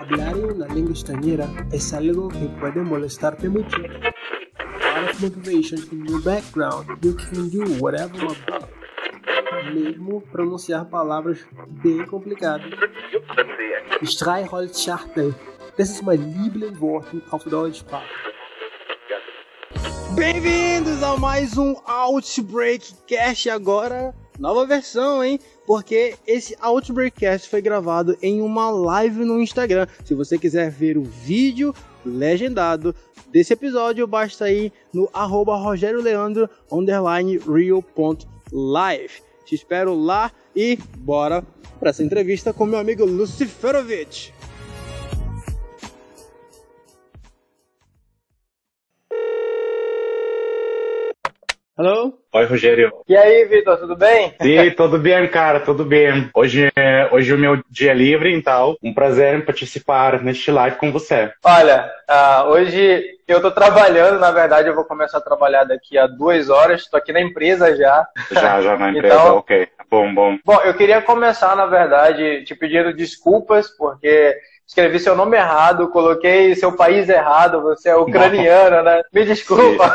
Hablar en una lengua extranjera es algo que puede molestarte mucho. Out of motivation in your background, you can do whatever want. Mesmo pronunciar palavras bem complicadas. Streichholzschachtel. Das ist mein Lieblingswort auf Deutschsprache. Bem-vindos a mais um Outbreak Cast agora, nova versão, hein? Porque esse Outbreak Cast foi gravado em uma live no Instagram. Se você quiser ver o vídeo legendado desse episódio, basta ir no arroba Rogério Leandro underline real.live. Te espero lá e bora para essa entrevista com meu amigo Luciferovich. Hello? Oi, Rogério. E aí, Vitor, tudo bem? Sim, tudo bem, cara, tudo bem. Hoje é, hoje é o meu dia livre, então, um prazer participar neste live com você. Olha, uh, hoje eu tô trabalhando, na verdade, eu vou começar a trabalhar daqui a duas horas, estou aqui na empresa já. Já, já na empresa, Então- ok. Bom, bom. Bom, eu queria começar, na verdade, te pedindo desculpas, porque escrevi seu nome errado, coloquei seu país errado, você é ucraniano, né? Me desculpa.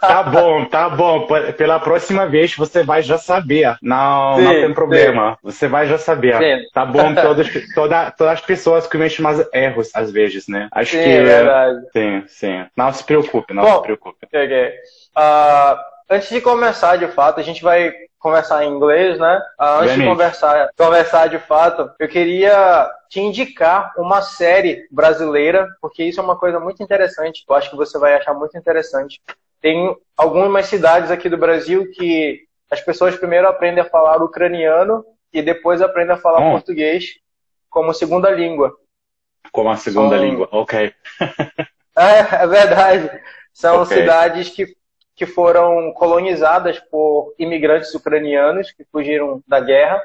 Tá bom, tá bom. Pela próxima vez você vai já saber. Não, Sim, não tem problema. Você vai já saber. Sim. Tá bom, todas, toda, todas as pessoas cometem mais erros às vezes, né? Acho Sim, que. é verdade. Sim, sim. Não se preocupe, não Bom, se preocupe. Ok. Ah, antes de começar, de fato, a gente vai conversar em inglês, né? Ah, antes de Obviamente. conversar, conversar de fato, eu queria te indicar uma série brasileira, porque isso é uma coisa muito interessante. Eu acho que você vai achar muito interessante. Tem algumas cidades aqui do Brasil que as pessoas primeiro aprendem a falar ucraniano e depois aprendem a falar Hum. português como segunda língua. Como a segunda São- língua. Ok. É, é verdade. São Ok. cidades que, que foram colonizadas por imigrantes ucranianos que fugiram da guerra.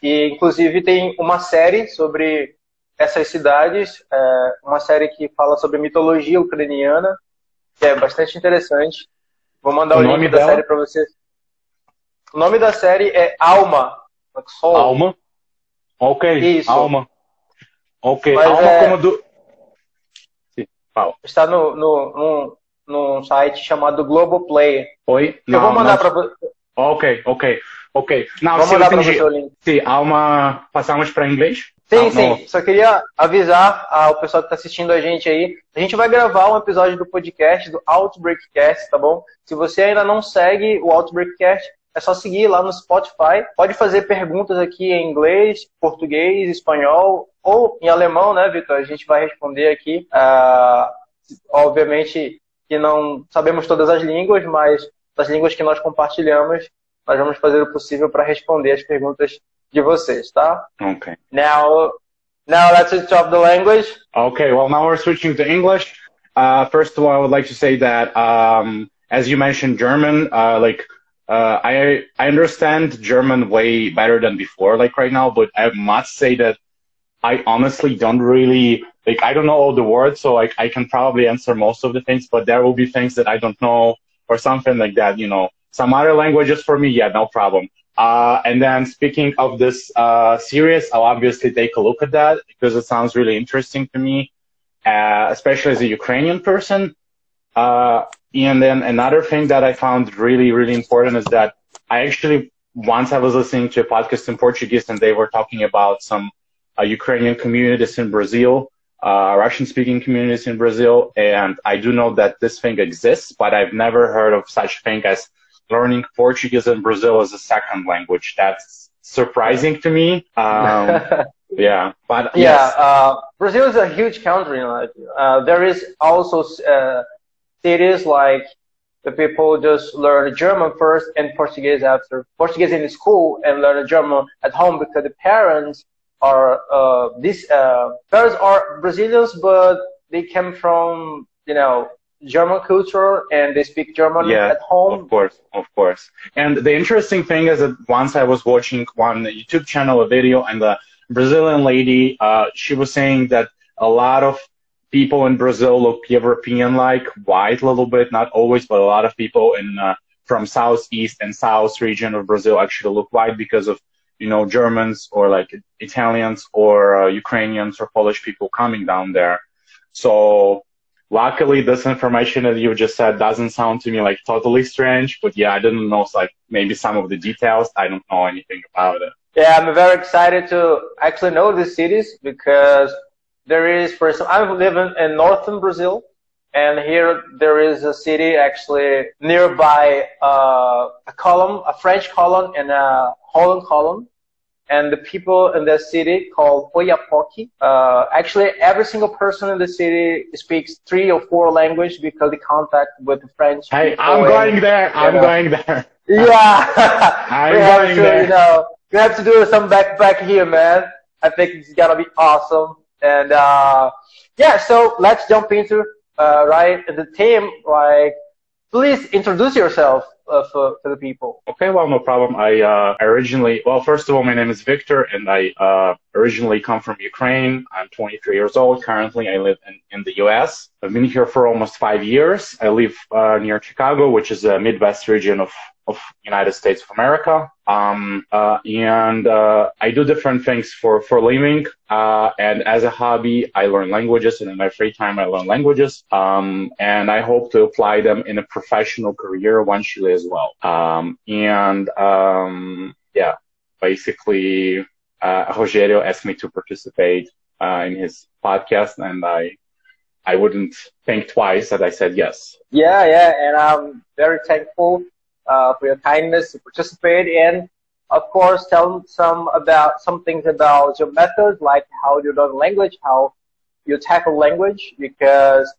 E, inclusive, tem uma série sobre essas cidades, é, uma série que fala sobre mitologia ucraniana, que é bastante interessante. Vou mandar O o, nome link da dela? série para você. O nome da série é Alma. Alma. Ok. Isso. Alma. Ok. Mas Alma é- como do. Sim, fala. Está no, no, num, num site chamado Globoplay. Oi? Eu vou Não, mandar não- para você. Ok, ok, ok. Não, Vou sim, mandar para você o link. Sim, Alma. Passamos para inglês? Sim, Ah, sim. não. Só queria avisar ao pessoal que está assistindo a gente aí. A gente vai gravar um episódio do podcast, do Outbreakcast, tá bom? Se você ainda não segue o Outbreakcast, é só seguir lá no Spotify. Pode fazer perguntas aqui em inglês, português, espanhol ou em alemão, né, Vitor? A gente vai responder aqui. Ah, obviamente que não sabemos todas as línguas, mas das línguas que nós compartilhamos, nós vamos fazer o possível para responder as perguntas de vocês, tá? Ok. Now, now let's switch off the language. Okay, well, now we're switching to English. Uh, first of all, I would like to say that, um, as you mentioned German, uh, like, uh, I, I understand German way better than before, like right now, but I must say that I honestly don't really, like, I don't know all the words, so like, I can probably answer most of the things, but there will be things that I don't know or something like that, you know. Some other languages for me, yeah, no problem. Uh, and then speaking of this uh, series, I'll obviously take a look at that because it sounds really interesting to me, uh, especially as a Ukrainian person. Uh, and then another thing that I found really, really important is that I actually once I was listening to a podcast in Portuguese and they were talking about some Ukrainian communities in Brazil, uh, Russian speaking communities in Brazil. And I do know that this thing exists, but I've never heard of such thing as learning Portuguese in Brazil as a second language. That's surprising to me. Um, yeah, but yeah, yes. uh, Brazil is a huge country. Uh, there is also uh, cities like the people just learn German first and Portuguese after. Portuguese in school and learn German at home because the parents are uh, these uh, parents are Brazilians, but they come from you know German culture and they speak German Yeah, at home. Of course, of course. And the interesting thing is that once I was watching one YouTube channel, a video, and the Brazilian lady, uh, she was saying that a lot of people in Brazil look European-like, white a little bit, not always, but a lot of people in uh, from southeast and south region of Brazil actually look white because of you know, Germans or like Italians or uh, Ukrainians or Polish people coming down there. So luckily this information that you just said doesn't sound to me like totally strange, but yeah, I didn't know like maybe some of the details. I don't know anything about it. Yeah, I'm very excited to actually know these cities because there is, for example, I live in northern Brazil, and here there is a city actually nearby uh, a column, a French column and a Holland column. And the people in that city called Oiapoque. Uh, actually, every single person in the city speaks three or four languages because they contact with the French. Hey, I'm going there. I'm know. going there. Yeah, I'm going to, there. You know, we have to do some backpack here, man. I think it's gonna be awesome. And uh, yeah, so let's jump into uh, right the team, Like, please introduce yourself uh, for, for the people. Okay, well, no problem. I uh, originally, well, first of all, my name is Victor, and I uh, originally come from Ukraine. I'm 23 years old. Currently, I live in, in the U.S. I've been here for almost five years. I live uh, near Chicago, which is a Midwest region of of United States of America. Um, uh, and uh, I do different things for for living. Uh, and as a hobby, I learn languages, and in my free time, I learn languages. Um, and I hope to apply them in a professional career eventually as well. Um, and um, yeah, basically, uh, Rogerio asked me to participate uh, in his podcast, and I I wouldn't think twice that I said yes. Yeah, yeah, and I'm very thankful uh, for your kindness to participate in. Of course, tell some about some things about your methods, like how you learn language, how you tackle language, because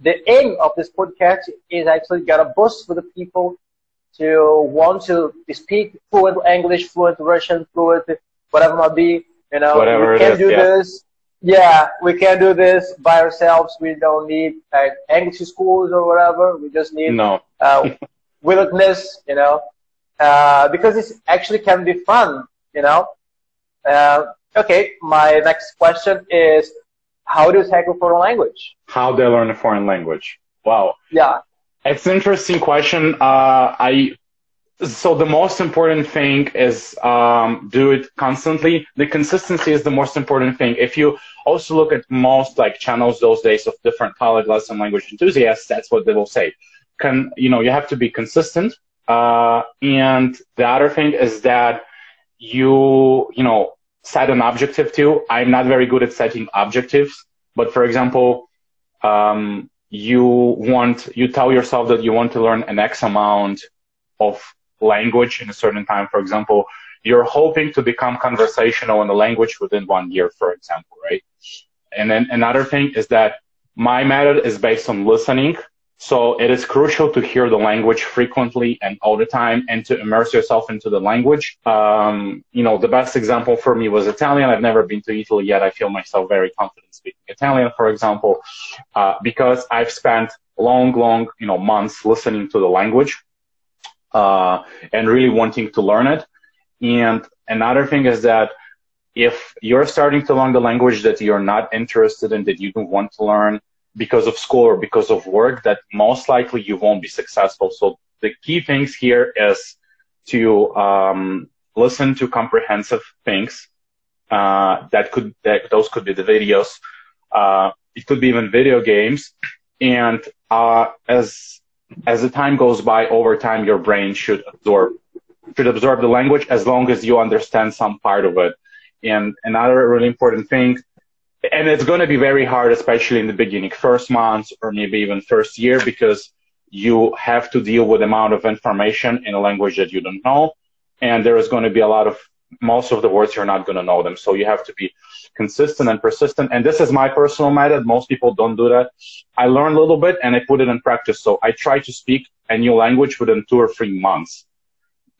the aim of this podcast is actually got a boost for the people to want to speak fluent English, fluent Russian, fluent whatever it might be. You know, whatever we can do yeah. this. Yeah, we can do this by ourselves. We don't need uh, English schools or whatever. We just need no. uh, willingness, you know, uh, because it actually can be fun, you know. Uh, okay, my next question is, how do you tackle foreign language? How do I learn a foreign language? Wow. Yeah. It's an interesting question. Uh, I so the most important thing is um, do it constantly. The consistency is the most important thing. If you also look at most like channels those days of different college lesson language enthusiasts, that's what they will say can you know you have to be consistent. Uh, and the other thing is that you you know set an objective too. I'm not very good at setting objectives but for example um, you want you tell yourself that you want to learn an x amount of language in a certain time. For example you're hoping to become conversational in the language within one year for example right? And then another thing is that my method is based on listening so it is crucial to hear the language frequently and all the time and to immerse yourself into the language. Um, you know, the best example for me was Italian. I've never been to Italy yet. I feel myself very confident speaking Italian, for example, uh, because I've spent long, long, you know, months listening to the language, uh, and really wanting to learn it. And another thing is that if you're starting to learn the language that you're not interested in, that you don't want to learn, because of school or because of work that most likely you won't be successful. So the key things here is to um, listen to comprehensive things. Uh, that could that, those could be the videos. Uh, it could be even video games. And uh, as as the time goes by, over time, your brain should absorb should absorb the language as long as you understand some part of it. And another really important thing and it's going to be very hard, especially in the beginning, first months or maybe even first year, because you have to deal with amount of information in a language that you don't know. And there is going to be a lot of, most of the words you're not going to know them. So you have to be consistent and persistent. And this is my personal method. Most people don't do that. I learn a little bit and I put it in practice. So I try to speak a new language within two or three months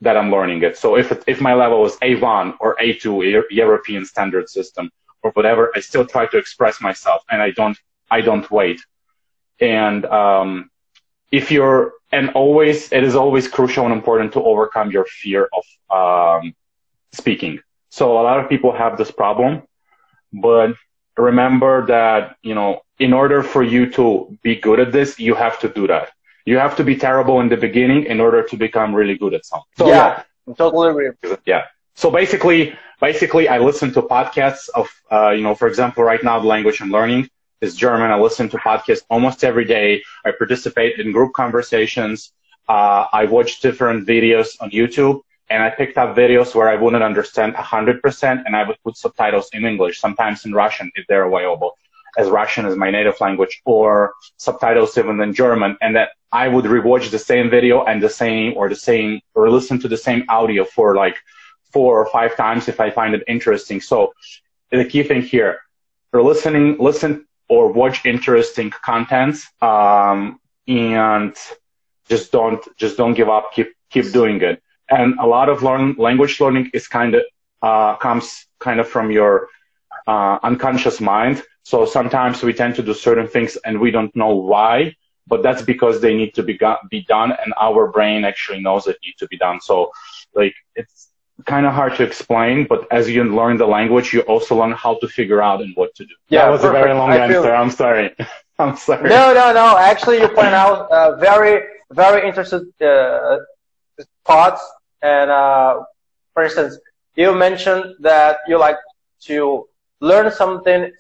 that I'm learning it. So if, if my level is A1 or A2, European standard system, or whatever, I still try to express myself and I don't, I don't wait. And, um, if you're, and always, it is always crucial and important to overcome your fear of, um, speaking. So a lot of people have this problem, but remember that, you know, in order for you to be good at this, you have to do that. You have to be terrible in the beginning in order to become really good at something. So, yeah, yeah. totally agree. Yeah. so basically, basically, I listen to podcasts of, uh, you know, for example, right now the language I'm learning is German. I listen to podcasts almost every day. I participate in group conversations. Uh, I watch different videos on YouTube and I picked up videos where I wouldn't understand 100% and I would put subtitles in English, sometimes in Russian if they're available, as Russian is my native language, or subtitles even in German. And that I would rewatch the same video and the same, or the same, or listen to the same audio for like four or five times if I find it interesting. So the key thing here, for listening, listen or watch interesting contents, um, and just don't, just don't give up. Keep, keep doing it and a lot of learn, language learning is kind of uh, comes kind of from your uh, unconscious mind. So sometimes we tend to do certain things and we don't know why, but that's because they need to be be done, and our brain actually knows it need to be done. So like it's kind of hard to explain, but as you learn the language, you also learn how to figure out and what to do. Yeah, that was perfect. a very long I answer. feel- I'm sorry. I'm sorry. No, no, no. Actually, you point out uh, very, very interesting uh, thoughts. And uh, for instance, you mentioned that you like to learn something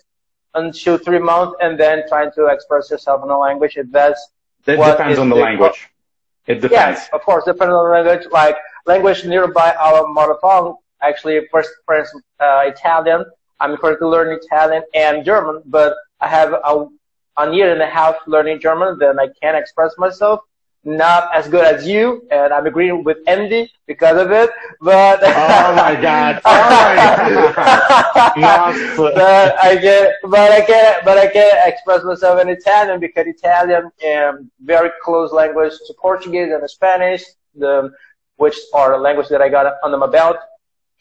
until three months and then trying to express yourself in a language. If that's That what depends on the the- language. It depends. Yes, of course, depending on the language. Like language nearby our mother tongue. Actually, first, instance, uh, Italian. I'm currently learning Italian and German, but I have a, a year and a half learning German. Then I can't express myself. Not as good as you, and I'm agreeing with Andy because of it. But Oh my God. Oh my God. But I get, but I can, but I can express myself in Italian because Italian um, very close language to Portuguese and Spanish, the which are the language that I got under my belt.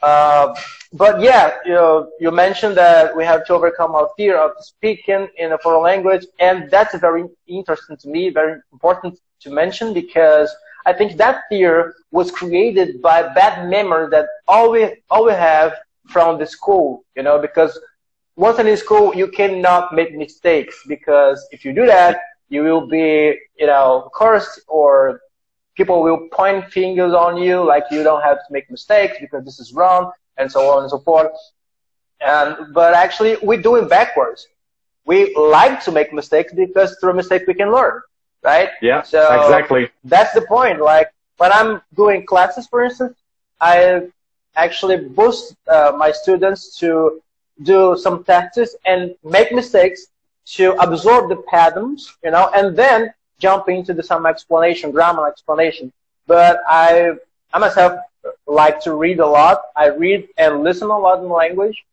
Uh, but yeah, you know, you mentioned that we have to overcome our fear of speaking in a foreign language, and that's very interesting to me, very important to mention because I think that fear was created by bad memory that all we all we have from the school, you know, because once in school you cannot make mistakes because if you do that, you will be, you know, cursed or people will point fingers on you like you don't have to make mistakes because this is wrong and so on and so forth. And but actually we're doing backwards. We like to make mistakes because through mistakes we can learn, right? Yeah, So- exactly. That's the point. Like when I'm doing classes, for instance, I actually boost uh, my students to do some tests and make mistakes to absorb the patterns, you know, and then jump into the some explanation, grammar explanation. But I, I myself like to read a lot. I read and listen a lot in language.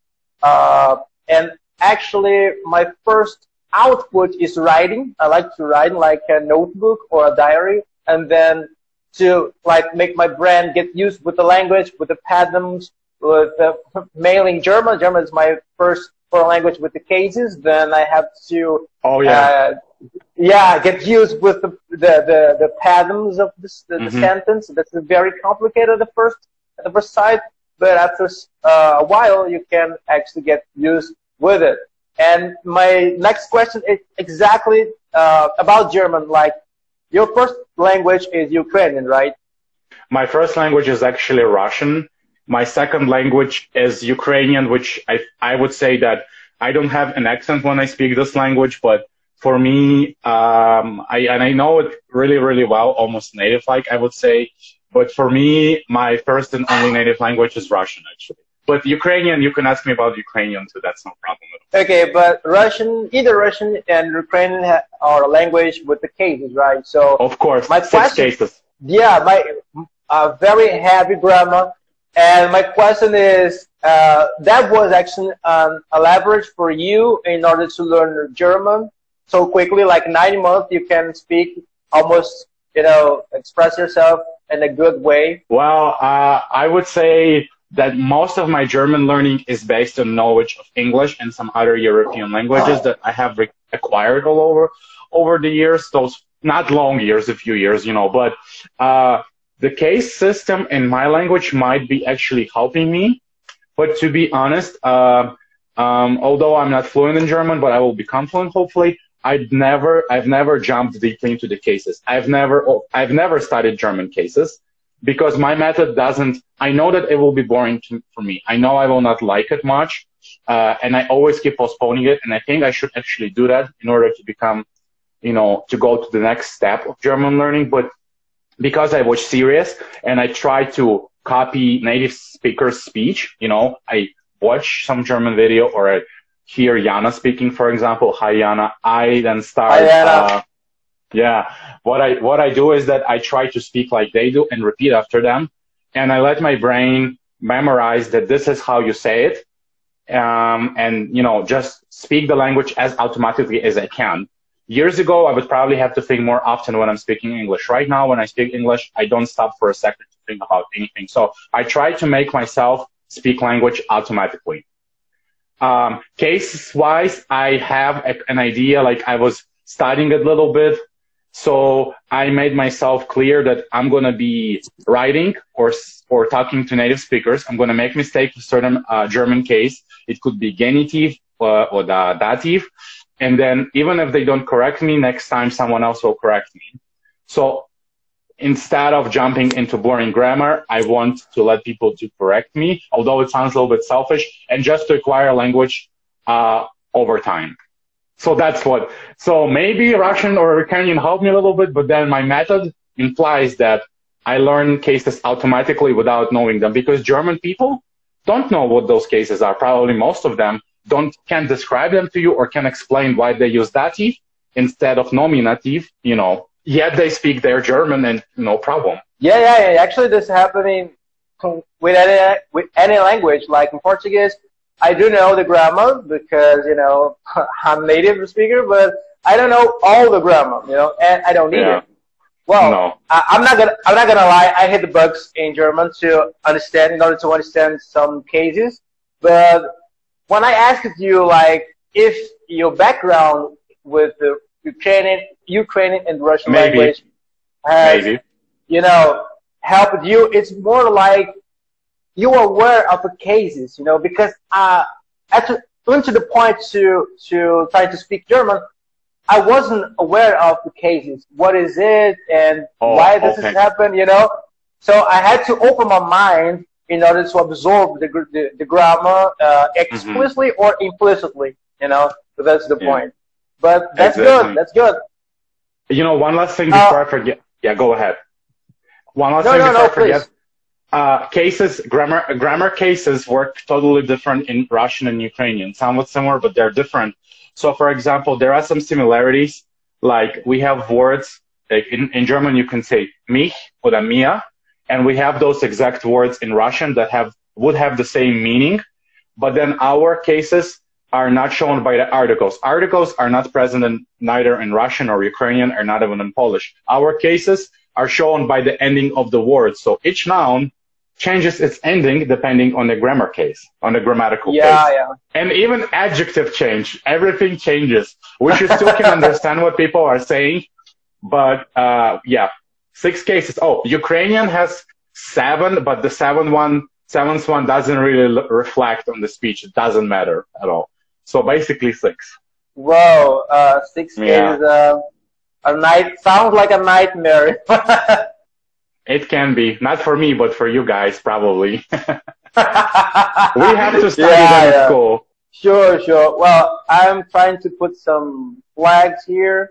Uh, and actually, my first output is writing. I like to write like a notebook or a diary, and then to like make my brain get used with the language, with the patterns, with uh, mailing German. German is my first foreign language with the cases. Then I have to Oh yeah. uh, yeah, get used with the the the, the patterns of this, the, the Mhm. sentence. That's very complicated at the first at the first sight, but after uh, a while, you can actually get used with it. And my next question is exactly uh, about German. Like, your first language is Ukrainian, right? My first language is actually Russian. My second language is Ukrainian, which I, I would say that I don't have an accent when I speak this language, but for me, um, I, and I know it really, really well, almost native like I would say. But for me, my first and only native language is Russian, actually. But Ukrainian, you can ask me about Ukrainian too. That's no problem at all. Okay, but Russian, either Russian and Ukrainian are a language with the cases, right? So Of course, My six question- cases. Yeah, my uh, very heavy grammar. And my question is, uh, that was actually um, a leverage for you in order to learn German so quickly, like nine months, you can speak almost, you know, express yourself in a good way. Well, uh, I would say that most of my German learning is based on knowledge of English and some other European languages that I have re- acquired all over over the years. Those not long years, a few years, you know. But uh, the case system in my language might be actually helping me. But to be honest, uh, um, although I'm not fluent in German, but I will become fluent hopefully. I've never, I've never jumped deeply into the cases. I've never, I've never studied German cases because my method doesn't, I know that it will be boring to, for me. I know I will not like it much. Uh, and I always keep postponing it. And I think I should actually do that in order to become, you know, to go to the next step of German learning. But because I was serious and I try to copy native speakers speech, you know, I watch some German video or I hear Yana speaking, for example, hi Yana, I then start, Hi, uh, yeah, what I, what I do is that I try to speak like they do and repeat after them. And I let my brain memorize that this is how you say it. Um, and, you know, just speak the language as automatically as I can. Years ago, I would probably have to think more often when I'm speaking English. Right now, when I speak English, I don't stop for a second to think about anything. So I try to make myself speak language automatically. Um, case wise, I have a, an idea, like I was studying a little bit. So I made myself clear that I'm going to be writing or, or talking to native speakers. I'm going to make mistakes with certain uh, German case. It could be genitive uh, or the dative. And then even if they don't correct me, next time someone else will correct me. So instead of jumping into boring grammar, I want to let people to correct me, although it sounds a little bit selfish, and just to acquire language uh, over time. So that's what. So maybe Russian or Ukrainian help me a little bit, but then my method implies that I learn cases automatically without knowing them because German people don't know what those cases are. Probably most of them don't can describe them to you or can explain why they use dative instead of nominative. You know, yet they speak their German and no problem. Yeah, yeah, yeah. Actually, this happening with any with any language. Like in Portuguese, I do know the grammar because you know I'm native speaker, but I don't know all the grammar. You know, and I don't need Yeah. it. Well, No. I, I'm not gonna I'm not gonna lie. I hit the bugs in German to understand in order to understand some cases. But when I asked you like if your background with the Ukrainian Ukrainian and Russian Maybe. language has Maybe. you know, helped you. It's more like you are aware of the cases, you know, because uh, at even to the point to to try to speak German, I wasn't aware of the cases. What is it and Oh, why this okay. has happened, you know? So I had to open my mind in order to absorb the the, the grammar uh, explicitly or implicitly, you know. So that's the Yeah. point. But that's Exactly. good. That's good. You know, one last thing Uh, before I forget. Yeah, go ahead. One last No, thing no, before no, I forget. Uh, cases, grammar, grammar cases work totally different in Russian and Ukrainian. Somewhat similar, but they're different. So, for example, there are some similarities. Like we have words like in, in German, you can say mich or mir, and we have those exact words in Russian that have would have the same meaning, but then our cases are not shown by the articles. Articles are not present in neither in Russian or Ukrainian or not even in Polish. Our cases are shown by the ending of the word. So each noun changes its ending depending on the grammar case, on the grammatical Yeah, case. yeah. And even adjective change, everything changes, which you still can understand what people are saying. But, uh, yeah, six cases. Oh, Ukrainian has seven, but the seventh one, seventh one doesn't really reflect on the speech. It doesn't matter at all. So basically six. Whoa, uh, six Yeah. is uh, a night. Sounds like a nightmare. It can be, not for me, but for you guys, probably. we we have to study Yeah, that yeah. at school. Sure, sure. Well, I'm trying to put some flags here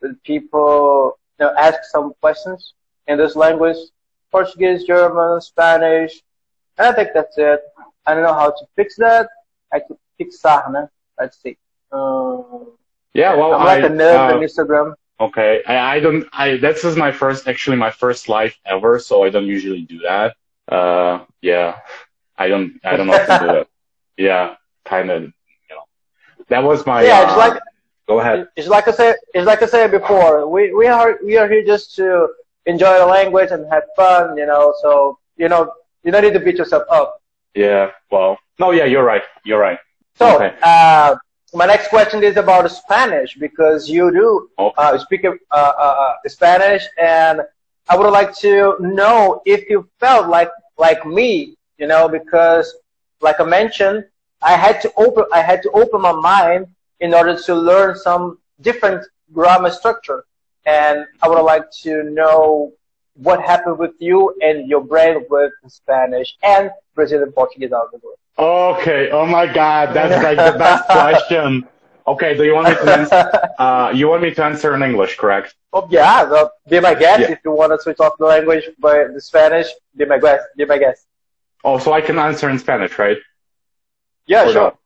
that people you know, ask some questions in this language: Portuguese, German, Spanish. And I think that's it. I don't know how to fix that. I could fixar, né? Let's see. Um, Yeah, well, I'm like I, a nerd uh, on Instagram. Okay, I, I don't. I this is my first, actually, my first live ever, so I don't usually do that. Uh, yeah, I don't. I don't know how to do it. Yeah, kind of. You know, that was my. Yeah, uh, it's like Go ahead. It's like I said. It's like I said before. We we are we are here just to enjoy the language and have fun. You know, so you know you don't need to beat yourself up. Yeah. Well, no. Yeah, you're right. You're right. So Okay. uh, my next question is about Spanish because you do uh, speak uh, uh, uh, Spanish, and I would like to know if you felt like like me. You know, because like I mentioned, I had to open I had to open my mind in order to learn some different grammar structure, and I would like to know what happened with you and your brain with Spanish and Brazilian Portuguese out of the way. Okay. Oh my God, that's like the best question. Okay. Do you want me to answer? Uh, you want me to answer in English, correct? Oh yeah, well, be my guest Yeah. if you want to switch off the language, but the Spanish, be my guest. Be my guest. Oh, so I can answer in Spanish, right? Yeah, Or sure.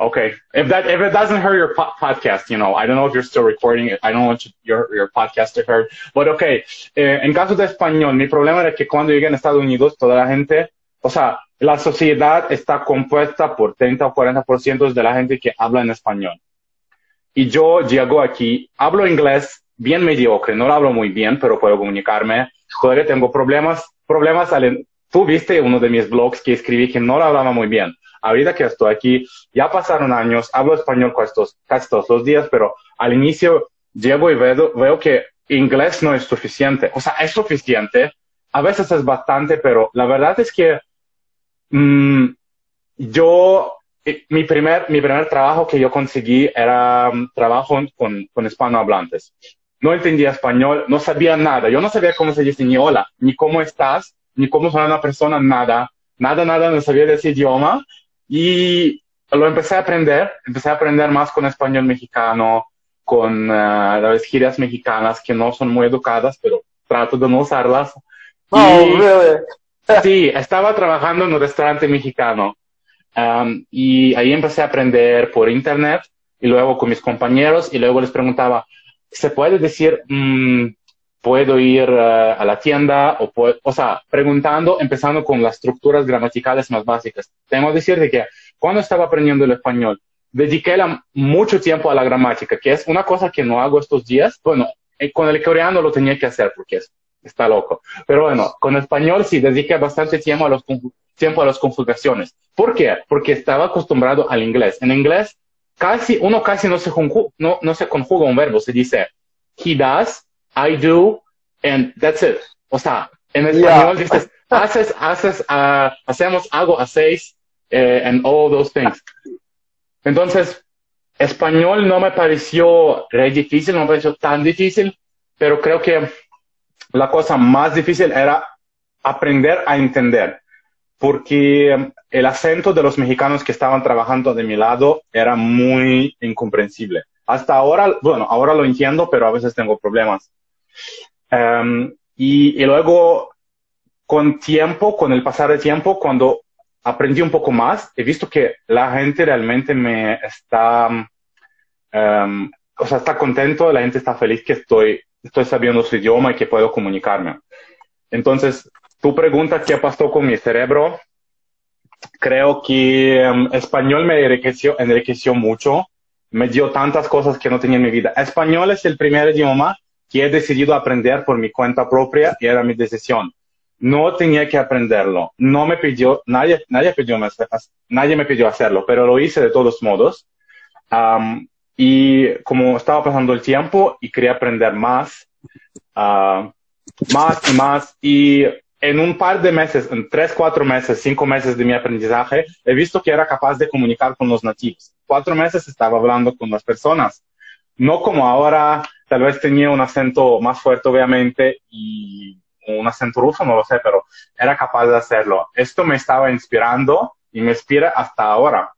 Okay. If that if it doesn't hurt your po- podcast, you know, I don't know if you're still recording it. I don't want your your podcast to hurt. But okay. Eh, en caso de español, mi problema era que cuando llegué en Estados Unidos, toda la gente, o sea, la sociedad está compuesta por 30 o 40% de la gente que habla en español. Y yo llego aquí, hablo inglés bien mediocre, no lo hablo muy bien, pero puedo comunicarme. Todavía tengo problemas, problemas al, tú viste uno de mis blogs que escribí que no lo hablaba muy bien. Ahorita que estoy aquí, ya pasaron años, hablo español casi todos, casi todos los días, pero al inicio llego y veo, veo que inglés no es suficiente. O sea, es suficiente, a veces es bastante, pero la verdad es que mm, yo, eh, mi primer, mi primer trabajo que yo conseguí era mm, trabajo con, con hispanohablantes. No entendía español, no sabía nada. Yo no sabía cómo se dice ni hola, ni cómo estás, ni cómo suena una persona, nada. Nada, nada, no sabía de ese idioma. Y lo empecé a aprender, empecé a aprender más con español mexicano, con uh, las girias mexicanas que no son muy educadas, pero trato de no usarlas. Oh, Y- really? Sí, estaba trabajando en un restaurante mexicano um, y ahí empecé a aprender por internet y luego con mis compañeros y luego les preguntaba, ¿se puede decir, mm, puedo ir eh, a la tienda? O, o sea, preguntando, empezando con las estructuras gramaticales más básicas. Tengo que decirte que cuando estaba aprendiendo el español, dediqué mucho tiempo a la gramática, que es una cosa que no hago estos días. Bueno, eh, con el coreano lo tenía que hacer porque es, está loco. Pero bueno, con español sí dediqué bastante tiempo a, los, tiempo a las conjugaciones. ¿Por qué? Porque estaba acostumbrado al inglés. En inglés, casi, uno casi no se, conju- no, no se conjuga un verbo, se dice he does, I do, and that's it. O sea, en español Yeah. dices, haces, haces, ah, hacemos, hago, hacéis, eh, and all those things. Entonces, español no me pareció re difícil, no me pareció tan difícil, pero creo que la cosa más difícil era aprender a entender, porque el acento de los mexicanos que estaban trabajando de mi lado era muy incomprensible. Hasta ahora, bueno, ahora lo entiendo, pero a veces tengo problemas. Um, y, y luego, con tiempo, con el pasar del tiempo, cuando aprendí un poco más, he visto que la gente realmente me está, um, o sea, está contento, la gente está feliz que estoy, estoy sabiendo su idioma y que puedo comunicarme. Entonces, tu pregunta, ¿qué pasó con mi cerebro? Creo que um, español me enriqueció, enriqueció mucho, me dio tantas cosas que no tenía en mi vida. Español es el primer idioma que he decidido aprender por mi cuenta propia y era mi decisión. No tenía que aprenderlo. No me pidió, nadie, nadie, pidió, nadie me pidió hacerlo, pero lo hice de todos modos. Um, y como estaba pasando el tiempo y quería aprender más, uh, más y más, y en un par de meses, en tres, cuatro meses, cinco meses de mi aprendizaje, he visto que era capaz de comunicar con los nativos. Cuatro meses estaba hablando con las personas. No como ahora, tal vez tenía un acento más fuerte, obviamente, y un acento ruso, no lo sé, pero era capaz de hacerlo. Esto me estaba inspirando y me inspira hasta ahora.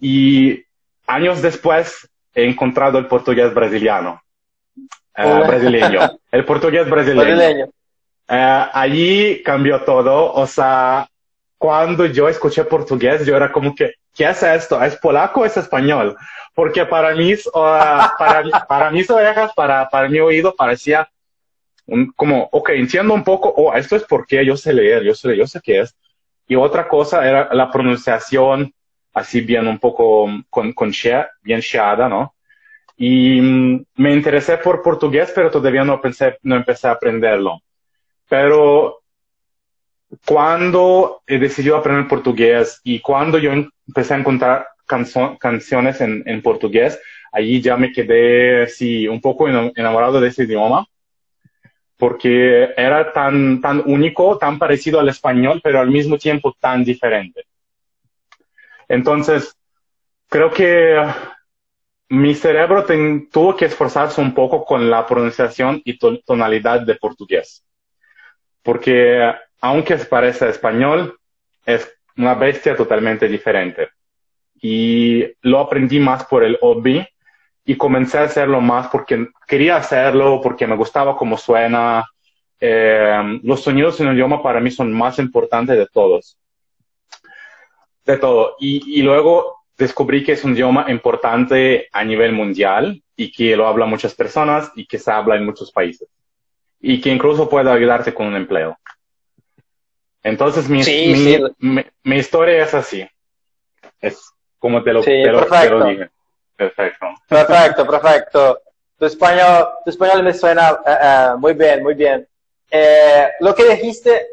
Y años después he encontrado el portugués brasiliano, uh, brasileño, el portugués brasileño. Brasileño. Uh, allí cambió todo, o sea, cuando yo escuché portugués, yo era como que, ¿qué es esto? ¿Es polaco o es español? Porque para mis, uh, para, para mis orejas, para, para mi oído, parecía un, como, ok, entiendo un poco, oh, esto es porque yo sé leer, yo sé, yo sé qué es. Y otra cosa era la pronunciación, así bien un poco con, con shea, bien sheada, ¿no? Y mm, me interesé por portugués, pero todavía no, pensé, no empecé a aprenderlo. Pero cuando he decidido aprender portugués y cuando yo empecé a encontrar canso canciones en, en, portugués, allí ya me quedé, sí, un poco enamorado de ese idioma, porque era tan, tan único, tan parecido al español, pero al mismo tiempo tan diferente. Entonces, creo que mi cerebro tuvo que esforzarse un poco con la pronunciación y tonalidad de portugués. porque aunque se parece español, es una bestia totalmente diferente. Y lo aprendí más por el hobby y comencé a hacerlo más porque quería hacerlo, porque me gustaba cómo suena. Eh, los sonidos en el idioma para mí son más importantes de todos. De todo. Y, y luego descubrí que es un idioma importante a nivel mundial y que lo hablan muchas personas y que se habla en muchos países. Y que incluso puede ayudarte con un empleo. Entonces mi, Sí, mi, sí. mi- mi historia es así. Es como te lo, Sí, te lo, te perfecto. lo dije. Perfecto. Perfecto, perfecto. Tu español, tu español me suena eh, eh, muy bien, muy bien. Eh, lo que dijiste,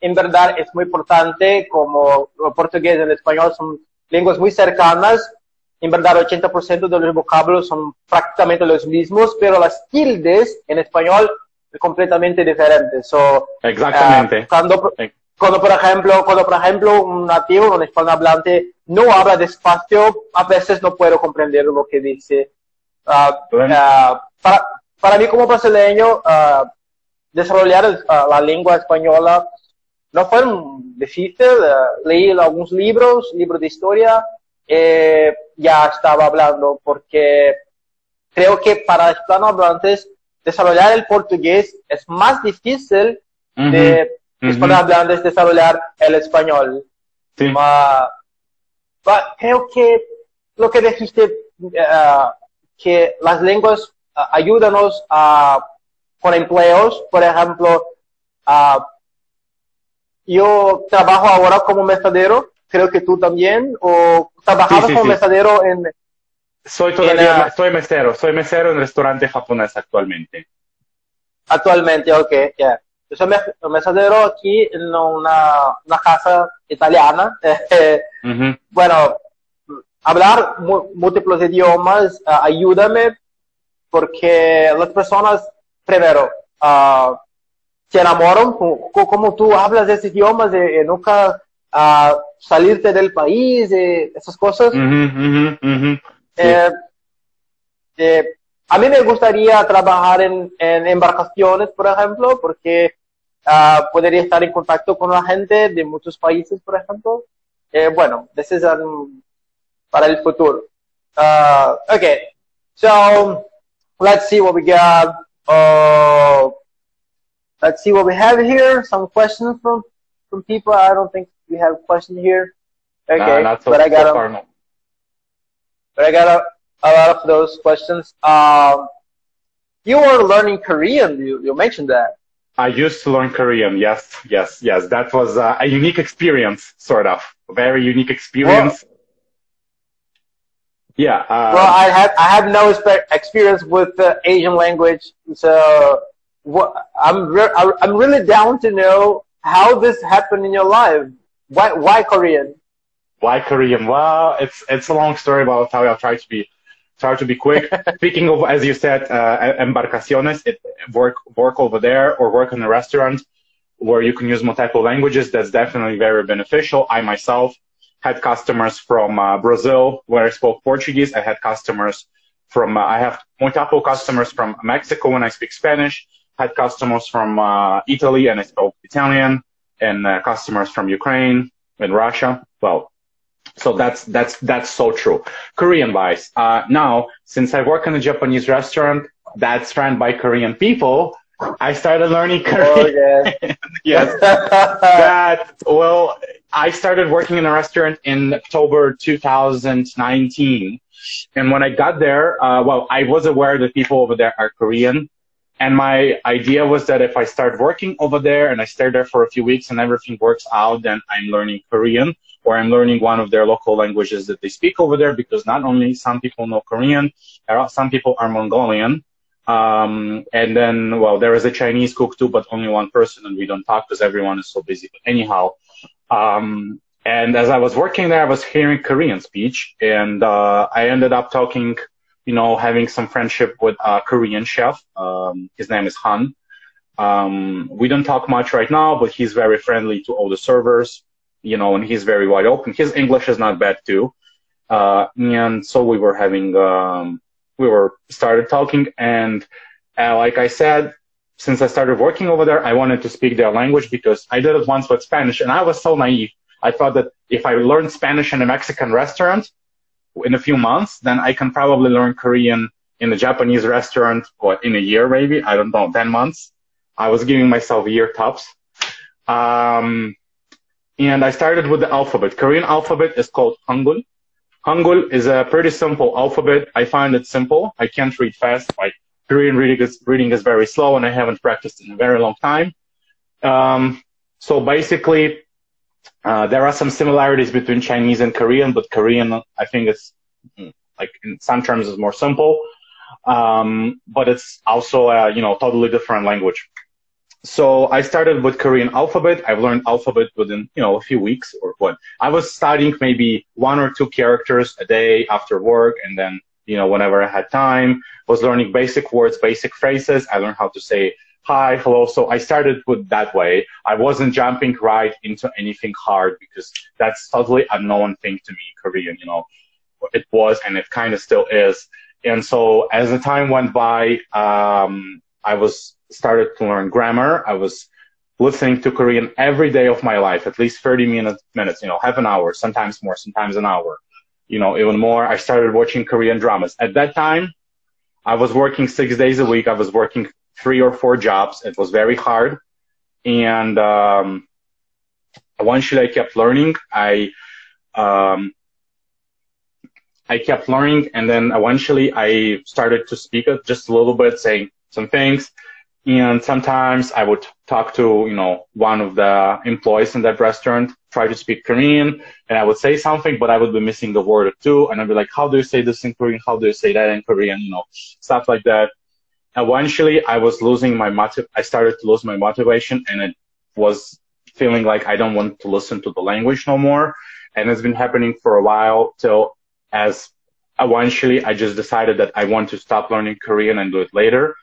en verdad, es muy importante, como el portugués y el español son lenguas muy cercanas. En verdad, 80% de los vocablos son prácticamente los mismos, pero las tildes en español son completamente diferentes. So, Exactamente. eh, cuando, Eh. cuando, por ejemplo, cuando, por ejemplo, un nativo, un hispanohablante, no habla despacio, a veces no puedo comprender lo que dice. Ah, Bueno. ah, para, para mí como brasileño, ah, desarrollar ah, la lengua española no fue un difícil. ah, leí algunos libros, libros de historia, eh, ya estaba hablando porque creo que para hispanohablantes desarrollar el portugués es más difícil Ujú, de ujú. hispanohablantes desarrollar el español. Sí. Ma- pa- creo que lo que dijiste, eh, que las lenguas ah, ayúdanos a, con empleos, por ejemplo, ah, yo trabajo ahora como mestadero, creo que tú también, o trabajabas Sí, sí, como sí. mestadero en, Soy todavía, En, soy mesero, soy mesero en restaurante japonés actualmente. actualmente, ok, ya. Yo soy mestadero aquí en una, una casa italiana, eh, Ujú. bueno, hablar múltiples idiomas ah, ayúdame porque las personas, primero, ah, se enamoran co- co- como tú hablas esos idiomas y, y nunca ah, salirte del país y esas cosas. Eh, eh, a mí me gustaría trabajar en, en embarcaciones, por ejemplo, porque ah, podría estar en contacto con la gente de muchos países, por ejemplo. Eh, bueno, this is um, para el futuro. Uh, okay, so let's see what we got. Let's see what we have here. Some questions from from people. I don't think we have questions here. Okay, not so, but I got so far, no. but I got a, a lot of those questions. Um, you were learning Korean. You, you mentioned that. I used to learn Korean. Yes, yes, yes. That was uh, a unique experience, sort of. A very unique experience. Yeah. Uh, well, I have I have no experience with the Asian language, so what, I'm re- I'm really down to know how this happened in your life. Why why Korean? why Korean? Well, it's it's a long story, but I'll, I'll try to be try to be quick. Speaking of, as you said, uh, embarcaciones, it, work work over there or work in a restaurant where you can use multiple languages. That's definitely very beneficial. I myself had customers from uh, Brazil where I spoke Portuguese. I had customers from uh, I have multiple customers from Mexico when I speak Spanish. Had customers from uh, Italy and I spoke Italian, and uh, customers from Ukraine and Russia. Well, so that's that's that's so true. Korean wise, uh, now since I work in a Japanese restaurant that's run by Korean people, I started learning Oh Korean. yeah. yes, that well, I started working in a restaurant in October 2019, and when I got there, uh, well, I was aware that people over there are Korean. And my idea was that if I start working over there and I stay there for a few weeks and everything works out, then I'm learning Korean or I'm learning one of their local languages that they speak over there because not only some people know Korean, some people are Mongolian. Um, and then, well, there is a Chinese cook too, but only one person and we don't talk because everyone is so busy. But anyhow, um, and as I was working there, I was hearing Korean speech and, uh, I ended up talking, you know, having some friendship with a Korean chef. Um, his name is Han. Um, we don't talk much right now, but he's very friendly to all the servers, you know, and he's very wide open. His English is not bad too. Uh, and so we were having, um, we were started talking and, uh, like I said, since I started working over there, I wanted to speak their language because I did it once with Spanish and I was so naive. I thought that if I learned Spanish in a Mexican restaurant in a few months, then I can probably learn Korean in a Japanese restaurant or in a year maybe. I don't know, 10 months. I was giving myself year tops. Um, and I started with the alphabet. Korean alphabet is called Hangul. Hangul is a pretty simple alphabet. I find it simple. I can't read fast. My Korean reading is, reading is very slow and I haven't practiced in a very long time. Um, so basically, uh, there are some similarities between Chinese and Korean, but Korean, I think it's mm, like in some terms is more simple. Um, but it's also a, you know, totally different language. So I started with Korean alphabet. I've learned alphabet within, you know, a few weeks or what. I was studying maybe one or two characters a day after work. And then, you know, whenever I had time, was learning basic words, basic phrases. I learned how to say hi, hello. So I started with that way. I wasn't jumping right into anything hard because that's totally unknown thing to me, Korean, you know, it was and it kind of still is. And so as the time went by, um, I was started to learn grammar. I was listening to Korean every day of my life, at least 30 minutes, minutes, you know, half an hour, sometimes more, sometimes an hour, you know, even more. I started watching Korean dramas. At that time, I was working six days a week. I was working three or four jobs. It was very hard. And, um, eventually I kept learning. I, um, I kept learning and then eventually I started to speak just a little bit, saying some things. And sometimes I would talk to, you know, one of the employees in that restaurant, try to speak Korean, and I would say something, but I would be missing a word or two. And I'd be like, how do you say this in Korean? How do you say that in Korean? You know, stuff like that. Eventually, I was losing my motiv, I started to lose my motivation and it was feeling like I don't want to listen to the language no more. And it's been happening for a while till as eventually I just decided that I want to stop learning Korean and do it later.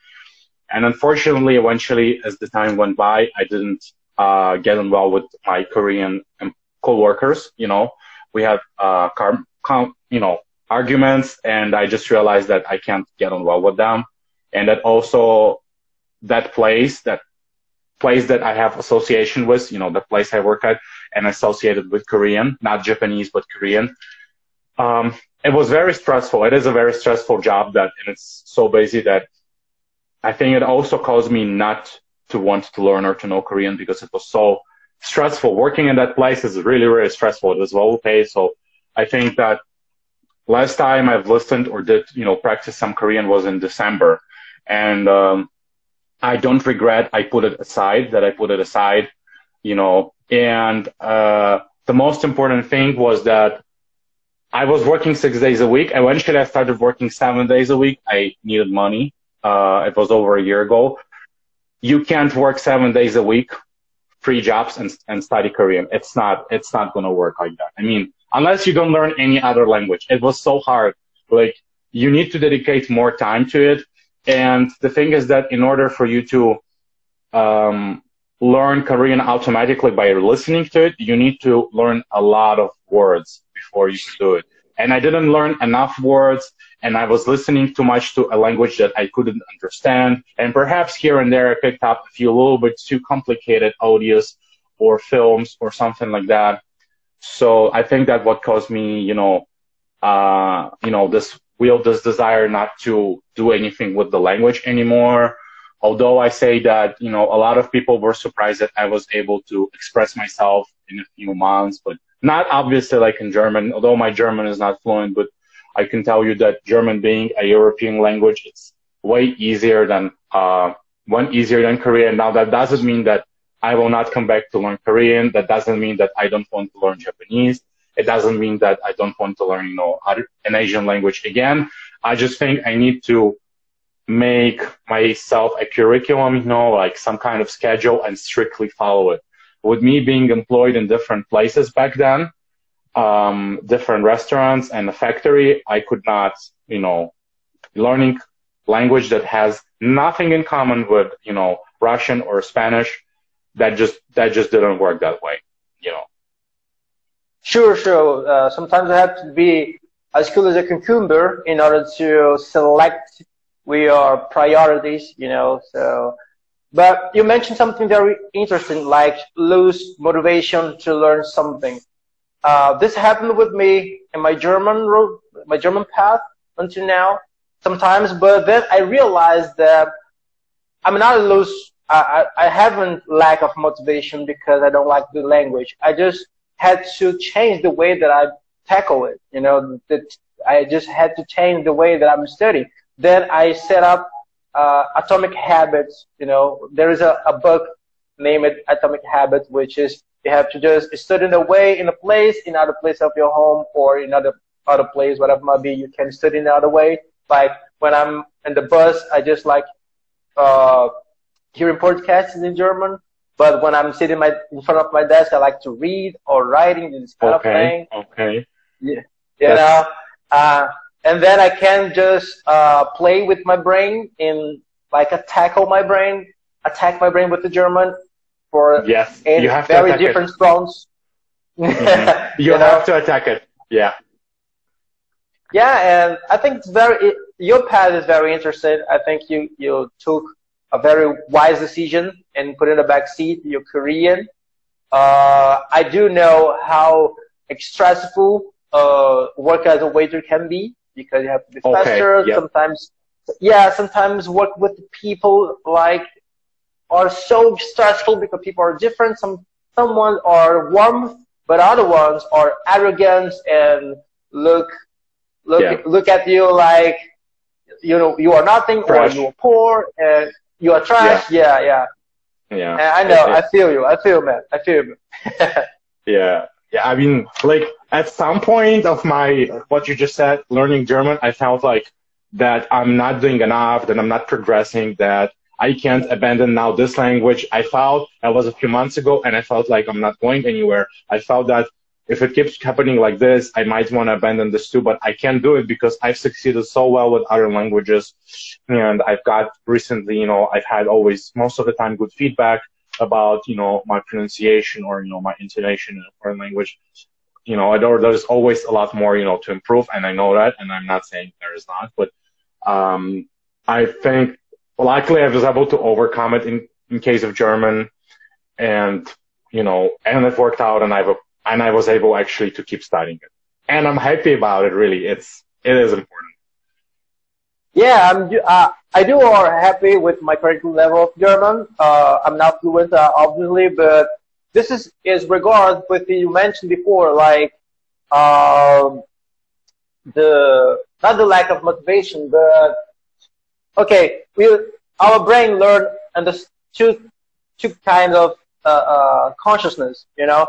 And unfortunately, eventually, as the time went by, I didn't uh, get on well with my Korean co-workers. You know, we had uh, car, you know arguments, and I just realized that I can't get on well with them, and that also that place, that place that I have association with, you know, the place I work at, and associated with Korean, not Japanese but Korean. Um, it was very stressful. It is a very stressful job that, and it's so busy that I think it also caused me not to want to learn or to know Korean because it was so stressful. Working in that place is really, really stressful. It was well paid. So I think that last time I've listened or did, you know, practice some Korean was in December. And, um, I don't regret I put it aside, that I put it aside, you know, and, uh, the most important thing was that I was working six days a week. Eventually I started working seven days a week. I needed money uh, it was over a year ago. You can't work seven days a week, three jobs and, and study Korean. It's not, it's not going to work like that. I mean, unless you don't learn any other language. It was so hard. Like you need to dedicate more time to it. And the thing is that in order for you to, um, learn Korean automatically by listening to it, you need to learn a lot of words before you can do it. And I didn't learn enough words and I was listening too much to a language that I couldn't understand. And perhaps here and there I picked up a few little bit too complicated audios or films or something like that. So I think that what caused me, you know, uh, you know, this will, this desire not to do anything with the language anymore. Although I say that, you know, a lot of people were surprised that I was able to express myself in a few months, but not obviously like in German, although my German is not fluent, but I can tell you that German being a European language, it's way easier than, uh, one easier than Korean. Now that doesn't mean that I will not come back to learn Korean. That doesn't mean that I don't want to learn Japanese. It doesn't mean that I don't want to learn, you know, an Asian language again. I just think I need to make myself a curriculum, you know, like some kind of schedule and strictly follow it. With me being employed in different places back then, um, different restaurants and a factory, I could not, you know, learning language that has nothing in common with, you know, Russian or Spanish. That just, that just didn't work that way, you know. Sure, sure. Uh, sometimes I have to be as cool as a cucumber in order to select your priorities, you know, so But you mentioned something very interesting, like lose motivation to learn something. Uh, this happened with me in my German road, my German path until now, sometimes. But then I realized that I'm not lose. I, I, I haven't lack of motivation because I don't like the language. I just had to change the way that I tackle it. You know, that I just had to change the way that I'm studying. Then I set up uh, Atomic Habits. You know, there is a, a book named Atomic Habits, which is you have to just study in a way, in a place, in other place of your home, or in other other place, whatever might be. You can study in another way. Like when I'm in the bus, I just like uh, hearing podcasts in German. But when I'm sitting my, in front of my desk, I like to read or writing this kind okay, of thing. Okay. Yeah. You know, uh, and then I can just uh, play with my brain in like tackle my brain, attack my brain with the German for yes, in you have very to different it. Mm-hmm. You, you, have know? to attack it. Yeah. Yeah, and I think it's very it, your path is very interesting. I think you you took a very wise decision and put in a back seat your Korean. Uh, I do know how stressful uh, work as a waiter can be because you have to be okay. faster. Yep. Sometimes, yeah, sometimes work with people like are so stressful because people are different. Some someone are warm, but other ones are arrogant and look look yeah. look at you like you know you are nothing trash. or you are poor and you are trash. Yeah, yeah. Yeah, yeah. And I know. I feel you. I feel man. I feel you. yeah. Yeah, I mean, like at some point of my what you just said, learning German, I felt like that I'm not doing enough, that I'm not progressing, that I can't abandon now this language. I felt that was a few months ago, and I felt like I'm not going anywhere. I felt that if it keeps happening like this, I might want to abandon this too, but I can't do it because I've succeeded so well with other languages. And I've got recently, you know, I've had always, most of the time, good feedback about, you know, my pronunciation or, you know, my intonation in a foreign language. You know, I don't there's always a lot more, you know, to improve. And I know that. And I'm not saying there is not, but, um, I think luckily I was able to overcome it in, in case of German and, you know, and it worked out and I've, and I was able actually to keep studying it. And I'm happy about it really. It's, it is important. Yeah, I'm, uh, I do are happy with my current level of German. Uh, I'm not fluent, uh, obviously, but this is, is regard with the, you mentioned before, like, um, the, not the lack of motivation, but, okay, we, our brain learn and the two, two kinds of, uh, uh, consciousness, you know,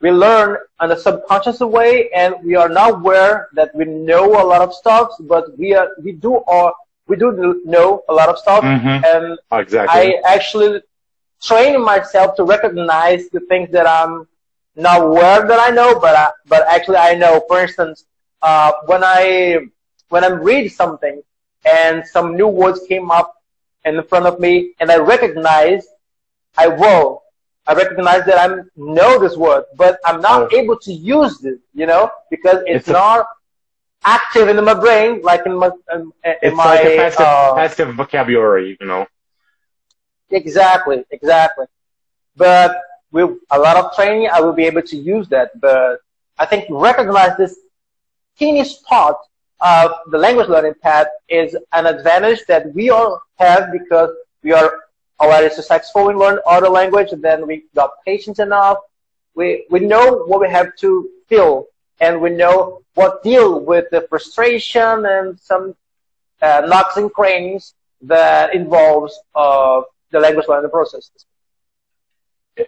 we learn in a subconscious way and we are not aware that we know a lot of stuff, but we are, we do all, we do know a lot of stuff. Mm-hmm. And exactly. I actually train myself to recognize the things that I'm not aware that I know, but I, but actually I know. For instance, uh, when I, when I read something and some new words came up in front of me and I recognize, I will I recognize that I know this word, but I'm not oh. able to use it, you know, because it's, it's not active in my brain, like in my, in, it's my, like a passive, uh, passive vocabulary, you know. Exactly, exactly. But with a lot of training, I will be able to use that. But I think recognize this teeny spot of the language learning path is an advantage that we all have because we are already successful in learning other language, then we got patience enough. We, we know what we have to feel, and we know what deal with the frustration and some uh, knocks and crannies that involves uh, the language learning process.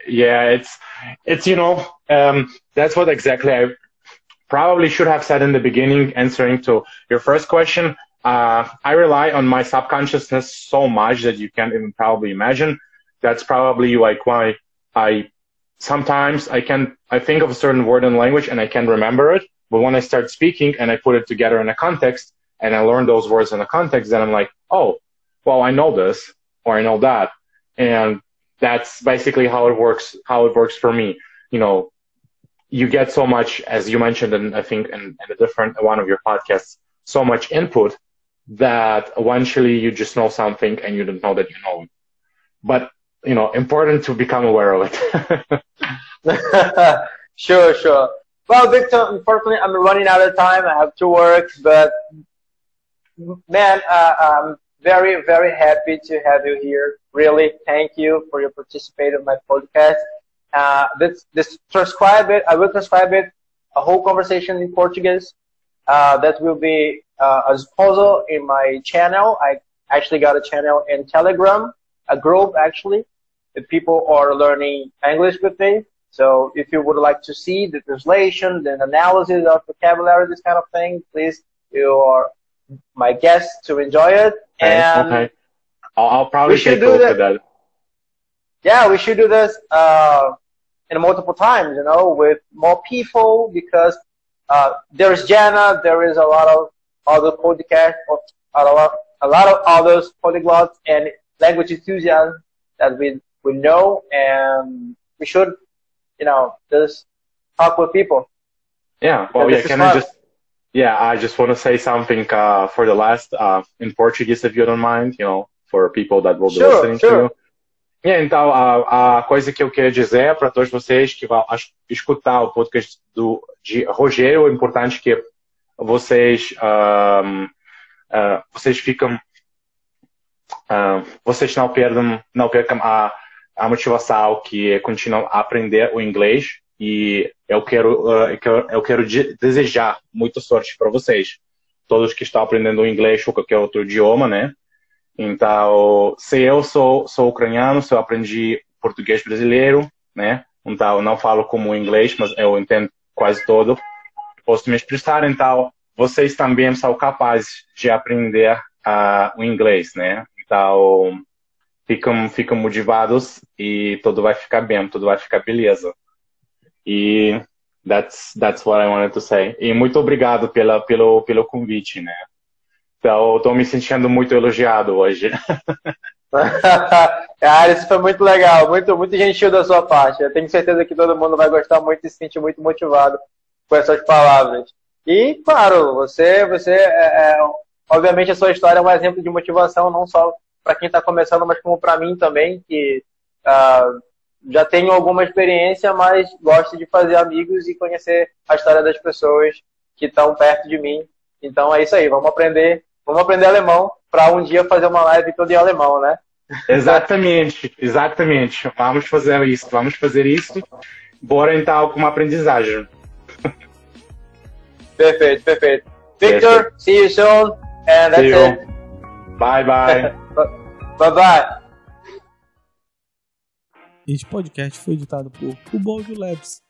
Yeah, it's it's you know um, that's what exactly I probably should have said in the beginning, answering to your first question uh, I rely on my subconsciousness so much that you can't even probably imagine. That's probably like why I sometimes I can I think of a certain word in language and I can remember it, but when I start speaking and I put it together in a context and I learn those words in a context, then I'm like, oh, well, I know this or I know that, and that's basically how it works. How it works for me, you know. You get so much, as you mentioned, and I think in, in a different one of your podcasts, so much input that eventually you just know something and you don't know that you know but you know, important to become aware of it. sure, sure. Well, Victor, unfortunately, I'm running out of time. I have to work, but man, uh, I'm very, very happy to have you here. Really, thank you for your participation in my podcast. Uh, this, this transcribe it. I will transcribe it. A whole conversation in Portuguese. Uh, that will be uh, as puzzle in my channel. I actually got a channel in Telegram, a group actually, that people are learning English with me. So if you would like to see the translation, the analysis of vocabulary, this kind of thing, please, you are my guest to enjoy it. Okay, and okay. I'll, I'll probably take a look at that. Yeah, we should do this uh, in multiple times, you know, with more people because uh, there is Jana, there is a lot of other podcasts, a lot, a lot of others polyglots and language enthusiasts that we we know, and we should, you know, just talk with people. Yeah, well, yeah, can I just yeah, I just want to say something uh, for the last uh, in Portuguese, if you don't mind, you know, for people that will be sure, listening sure. to. Yeah, então, a, a coisa que eu queria dizer para todos vocês que vão escutar o podcast do, de Rogério, é importante que vocês, uh, vocês ficam, vocês não perdam, não percam a, a motivação que é continuar a aprender o inglês e eu quero, eu quero desejar muita sorte para vocês, todos que estão aprendendo inglês ou qualquer outro idioma, né? Então, se eu sou, sou ucraniano, se eu aprendi português brasileiro, né? Então, não falo como inglês, mas eu entendo quase todo. Posso me expressar, então, vocês também são capazes de aprender uh, o inglês, né? Então, ficam, ficam motivados e tudo vai ficar bem, tudo vai ficar beleza. E that's, that's what I wanted to say. E muito obrigado pela, pelo, pelo convite, né? Então, estou me sentindo muito elogiado hoje. Cara, isso foi muito legal, muito, muito gentil da sua parte. Eu tenho certeza que todo mundo vai gostar muito e se sentir muito motivado com essas palavras. E, claro, você, você é, é, obviamente a sua história é um exemplo de motivação, não só para quem está começando, mas como para mim também, que uh, já tenho alguma experiência, mas gosto de fazer amigos e conhecer a história das pessoas que estão perto de mim. Então é isso aí, vamos aprender, vamos aprender alemão para um dia fazer uma live toda em alemão, né? Exatamente, exatamente. Vamos fazer isso, vamos fazer isso. Bora então com uma aprendizagem. Perfeito, perfeito. Victor, perfeito. see you soon, and that's it. Bye bye. bye bye. Este podcast foi editado por Ubaldo Labs.